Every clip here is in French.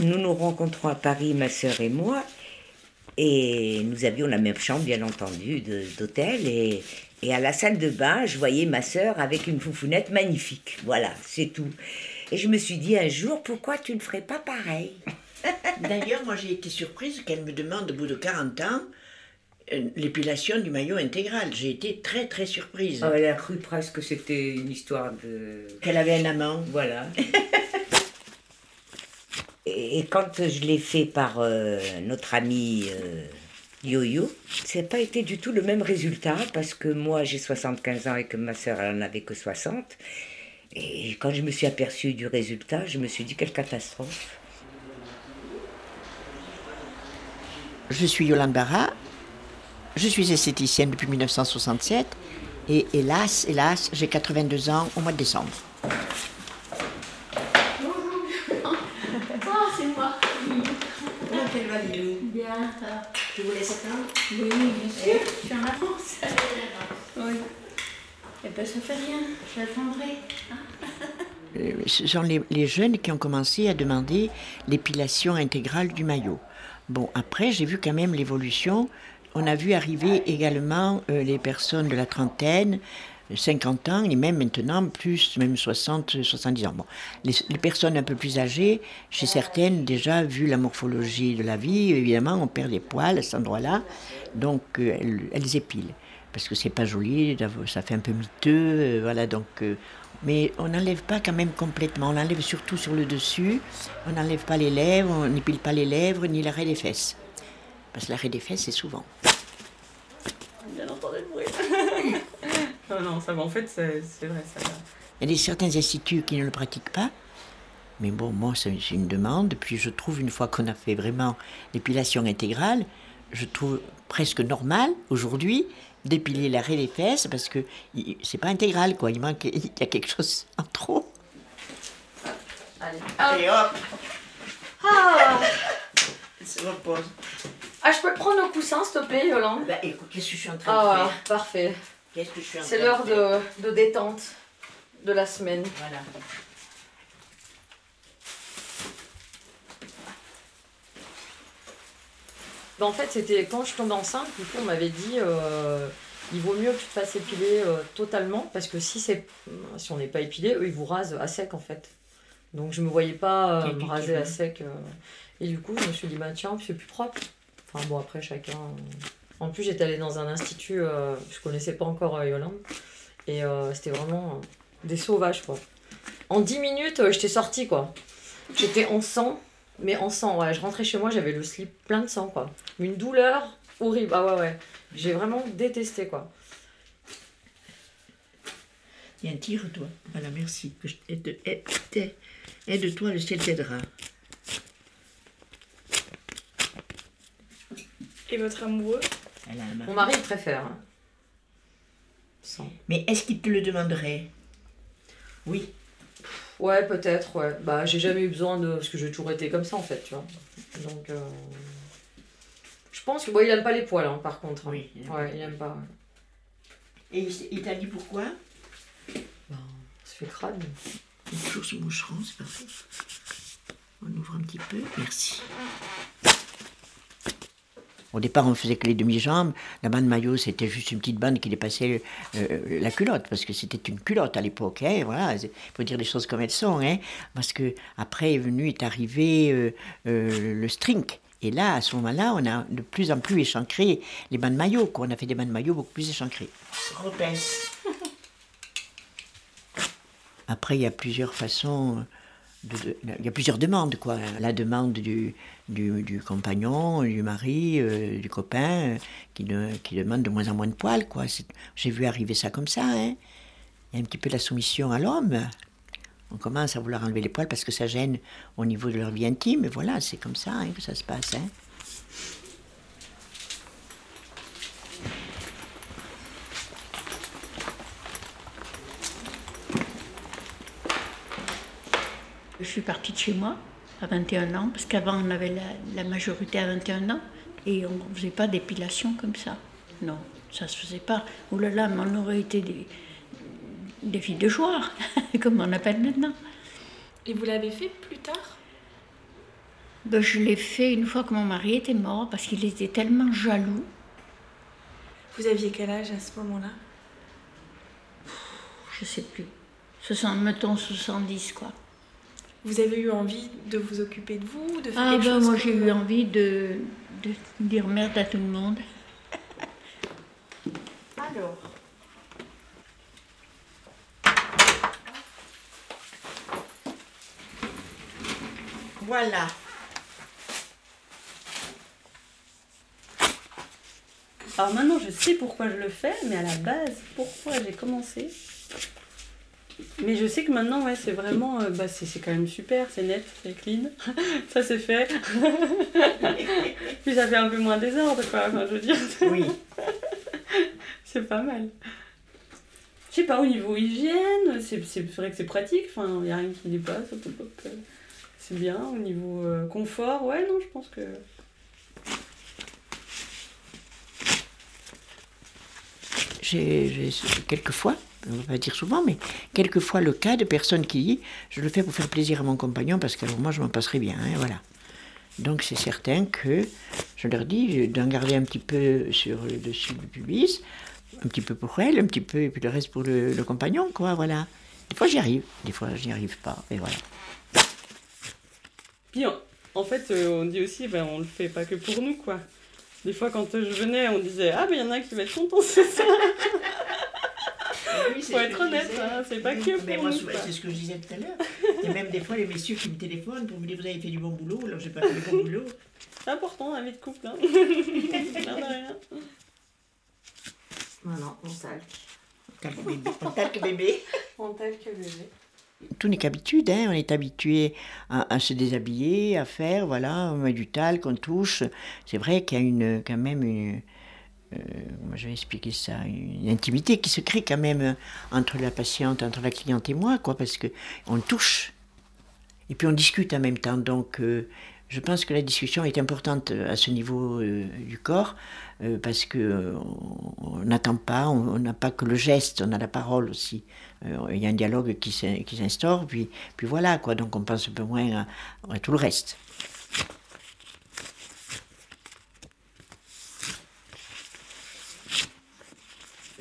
nous nous rencontrons à Paris, ma sœur et moi, et nous avions la même chambre, bien entendu, d'hôtel, et, et à la salle de bain, je voyais ma sœur avec une foufounette magnifique. Voilà, c'est tout. Et je me suis dit un jour, pourquoi tu ne ferais pas pareil? D'ailleurs, moi j'ai été surprise qu'elle me demande au bout de 40 ans euh, l'épilation du maillot intégral. J'ai été très très surprise. Elle a cru presque que c'était une histoire de... Qu'elle avait un amant. Voilà. et, quand je l'ai fait par euh, notre ami euh, Yo-Yo, ça n'a pas été du tout le même résultat parce que moi j'ai 75 ans et que ma soeur elle en avait que 60. Et quand je me suis aperçue du résultat, je me suis dit quelle catastrophe. Je suis Yolande Barra. Je suis esthéticienne depuis 1967. Et hélas, hélas, j'ai 82 ans au mois de décembre. Ah, c'est moi. Comment elle va, Lilou Bien. Tu voulais attendre Oui, bien sûr. Je suis en avance. Oui. Eh ben, ça fait rien. J'attendrai. Euh, Ce sont les, les jeunes qui ont commencé à demander l'épilation intégrale du maillot. Bon, après, j'ai vu quand même l'évolution. On a vu arriver également euh, les personnes de la trentaine, 50 ans, et même maintenant, plus, même 60, 70 ans. Bon, les, personnes un peu plus âgées, chez certaines, déjà, vu la morphologie de la vie, évidemment, on perd des poils à cet endroit-là, donc euh, elles, épilent. Parce que c'est pas joli, ça fait un peu miteux, euh, voilà, donc... euh, mais on n'enlève pas quand même complètement, on enlève surtout sur le dessus, on n'enlève pas les lèvres, on n'épile pas les lèvres, ni l'arrêt des fesses. Parce que l'arrêt des fesses, c'est souvent. Entendu le bruit. Non, non, ça va. En fait, c'est vrai, ça va. Il y a des, certains instituts qui ne le pratiquent pas. Mais bon, moi, c'est une demande. Puis je trouve, une fois qu'on a fait vraiment l'épilation intégrale, je trouve presque normal aujourd'hui d'épiler l'arrêt des fesses parce que il- c'est pas intégral, quoi. Il manque, il y a quelque chose en trop. Allez. Allez, hop Ah Elle se repose. Ah, je peux prendre le coussin, s'il te plaît, Yolande? Bah écoute, qu'est-ce que je suis en train de Ah, faire? parfait. Qu'est-ce que je suis en C'est l'heure faire de, de détente de la semaine. Voilà. Ben, en fait, c'était quand je tombe enceinte, du coup, on m'avait dit euh, il vaut mieux que tu te fasses épiler euh, totalement parce que si, c'est, si on n'est pas épilé, eux, ils vous rasent à sec en fait. Donc, je me voyais pas euh, me raser à sec. euh. et du coup, je me suis dit bah tiens, c'est plus propre. Enfin, bon, après, chacun. En plus, j'étais allée dans un institut, euh, je connaissais pas encore euh, Yolande, et euh, c'était vraiment euh, des sauvages quoi. En 10 minutes, euh, j'étais sortie quoi. J'étais en sang, mais en sang, ouais. Je rentrais chez moi, j'avais le slip plein de sang, quoi. Une douleur horrible. Ah ouais, ouais. J'ai vraiment détesté, quoi. Tiens, tire-toi. Voilà, merci. Que je aide, aide- aide- Aide-toi, le ciel t'aidera. Et votre amoureux? Elle a un mari. Mon mari, il préfère. hein. Sang. Mais est-ce qu'il te le demanderait? Oui. Ouais, peut-être, ouais. Bah, j'ai jamais eu besoin de. Parce que j'ai toujours été comme ça, en fait, tu vois. Donc. euh, Je pense que. Bon, il aime pas les poils, hein, par contre. hein. Oui, il aime Ouais, il aime pas. ouais. Et il, s- il t'a dit pourquoi? Bah, on se fait crâne. Il est toujours ce moucheron, c'est parfait. On ouvre un petit peu. Merci. Au départ, on faisait que les demi-jambes. La bande maillot, c'était juste une petite bande qui dépassait euh, la culotte, parce que c'était une culotte à l'époque. Hein, voilà, il faut dire les choses comme elles sont. Hein, parce que après est venu, est arrivé euh, euh, le string. Et là, à ce moment-là, on a de plus en plus échancré les bandes maillots. Quoi. On a fait des bandes maillots beaucoup plus échancrées. Après, il y a plusieurs façons. Il y a plusieurs demandes, quoi. La demande du, du, compagnon, du mari, euh, du copain, euh, qui, qui demande de moins en moins de poils, quoi. J'ai vu arriver ça comme ça, hein. Il y a un petit peu la soumission à l'homme. On commence à vouloir enlever les poils parce que ça gêne au niveau de leur vie intime. Et voilà, c'est comme ça hein, que ça se passe, hein. Je suis partie de chez moi à 21 ans, parce qu'avant on avait la, la majorité à 21 ans, et on ne faisait pas d'épilation comme ça. Non, ça se faisait pas. Ouh là là, mais on aurait été des, des filles de joie, comme on appelle maintenant. Et vous l'avez fait plus tard? Ben, je l'ai fait une fois que mon mari était mort parce qu'il était tellement jaloux. Vous aviez quel âge à ce moment-là? Je sais plus. 60, mettons 70 quoi. Vous avez eu envie de vous occuper de vous, de faire Ah quelque ben chose moi j'ai eu envie de, de dire merde à tout le monde. Alors. Voilà. Alors maintenant, je sais pourquoi je le fais, mais à la base, pourquoi j'ai commencé. Mais je sais que maintenant, ouais, c'est vraiment. euh, bah, c'est c'est quand même super, c'est net, c'est clean. ça, c'est fait. Puis ça fait un peu moins désordre, quoi. Enfin, je veux dire, Oui. c'est pas mal. Je sais pas, au niveau hygiène, c'est c'est vrai que c'est pratique. Enfin, il n'y a rien qui dépasse. euh, C'est bien. Au niveau euh, confort, ouais, non, je pense que. J'ai quelquefois, on va pas dire souvent, mais quelquefois le cas de personnes qui disent je le fais pour faire plaisir à mon compagnon parce que moi je m'en passerai bien, hein, voilà. Donc c'est certain que je leur dis d'en garder un petit peu sur le dessus du pubis, un petit peu pour elle, un petit peu et puis le reste pour le, le compagnon, quoi, voilà. Des fois j'y arrive, des fois j'y arrive pas, et voilà. Puis en, en fait, euh, on dit aussi, ben, on le fait pas que pour nous, quoi. Des fois, quand je venais, on disait Ah, mais il y en a un qui va être content, c'est ça Faut être honnête, hein, c'est pas que Mais pour moi, c'est ce que je disais tout à l'heure. Il y a même des fois les messieurs qui me téléphonent pour me dire vous avez fait du bon boulot, alors j'ai pas fait du bon boulot. C'est important, la vie de couple. Hein. L'air de rien. Maintenant, on talque. Talque bébé. On talque bébé. On talque bébé. Tout n'est qu'habitude, hein. on est habitué à, se déshabiller, à faire, voilà, du talc, on touche. C'est vrai qu'il y a une, quand même une, euh, je vais expliquer ça, une intimité qui se crée quand même entre la patiente, entre la cliente et moi, quoi, parce que on touche. Et puis on discute en même temps, donc euh, je pense que la discussion est importante à ce niveau euh, du corps, euh, parce que euh, on- n'attend pas, on n'a pas que le geste, on a la parole aussi. Euh, Il y a un dialogue qui s'in- qui s'instaure, puis, puis voilà, quoi, donc on pense un peu moins à, à tout le reste.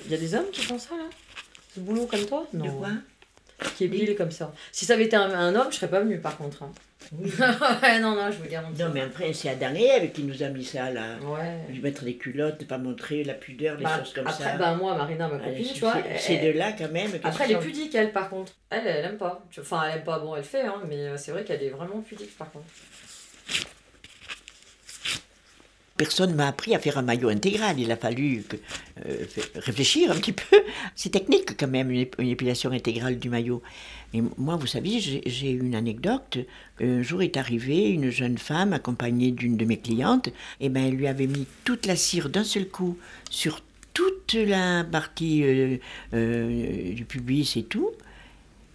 Il y a des hommes qui font ça, là? Ce boulot comme toi? De quoi? Qui épile comme ça. Si ça avait été un, un homme, je serais pas venue, par contre. hein. Oui. ouais, non, non, je vous garantis. Non, mais après, c'est Adam et Ève qui nous a mis ça, là. Ouais. Lui mettre des culottes, pas montrer la pudeur, les Bah, choses comme après, ça. bah, moi, Marina, ma copine, tu vois. c'est- de là, quand même. Après, elle est pudique, elle, par contre. Elle, elle aime pas. Enfin, elle aime pas, bon, elle fait, hein, mais euh, c'est vrai qu'elle est vraiment pudique, par contre. Personne m'a appris à faire un maillot intégral. Il a fallu euh, réfléchir un petit peu. C'est technique quand même, une, ép- une épilation intégrale du maillot. Et moi, vous savez, j'ai une anecdote. Un jour est arrivée une jeune femme accompagnée d'une de mes clientes. Et ben, elle lui avait mis toute la cire d'un seul coup sur toute la partie euh, euh, du pubis et tout.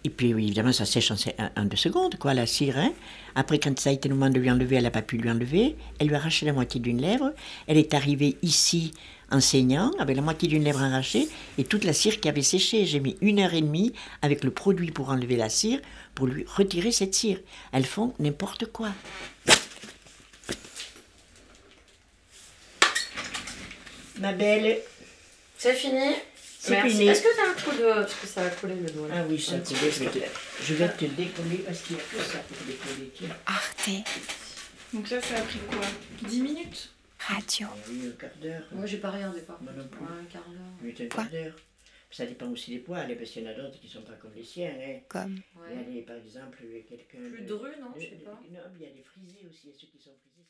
Et puis, évidemment, ça sèche en, deux secondes, quoi, la cire. Après, quand ça a été le moment de lui enlever, elle n'a pas pu lui enlever. Elle lui a arraché la moitié d'une lèvre. Elle est arrivée ici en saignant, avec la moitié d'une lèvre arrachée, et toute la cire qui avait séché. J'ai mis une heure et demie avec le produit pour enlever la cire, pour lui retirer cette cire. Elles font n'importe quoi. Ma belle, C'est fini? Merci. Est-ce que t'as un coup de. Parce que ça va coller le doigt? là. Ah oui, ça coulait, peu, je vais te, te plaît. je vais te décoller parce qu'il n'y a que ça pour décoller. tiens. Arte Donc ça, ça a pris quoi? 10 minutes? Radio. Ah oui, un quart d'heure. Moi, j'ai pas regardé, par Moi contre. non plus. Ouais, un quart d'heure. Oui, un quart d'heure. Ça dépend aussi des poils, hein, parce qu'il y en a d'autres qui ne sont pas comme les siens. Hein. Comme Il y a des- par exemple, quelqu'un. Plus de- dru, non? Je sais pas. Non, il y a des frisés aussi, il y a ceux qui sont frisés.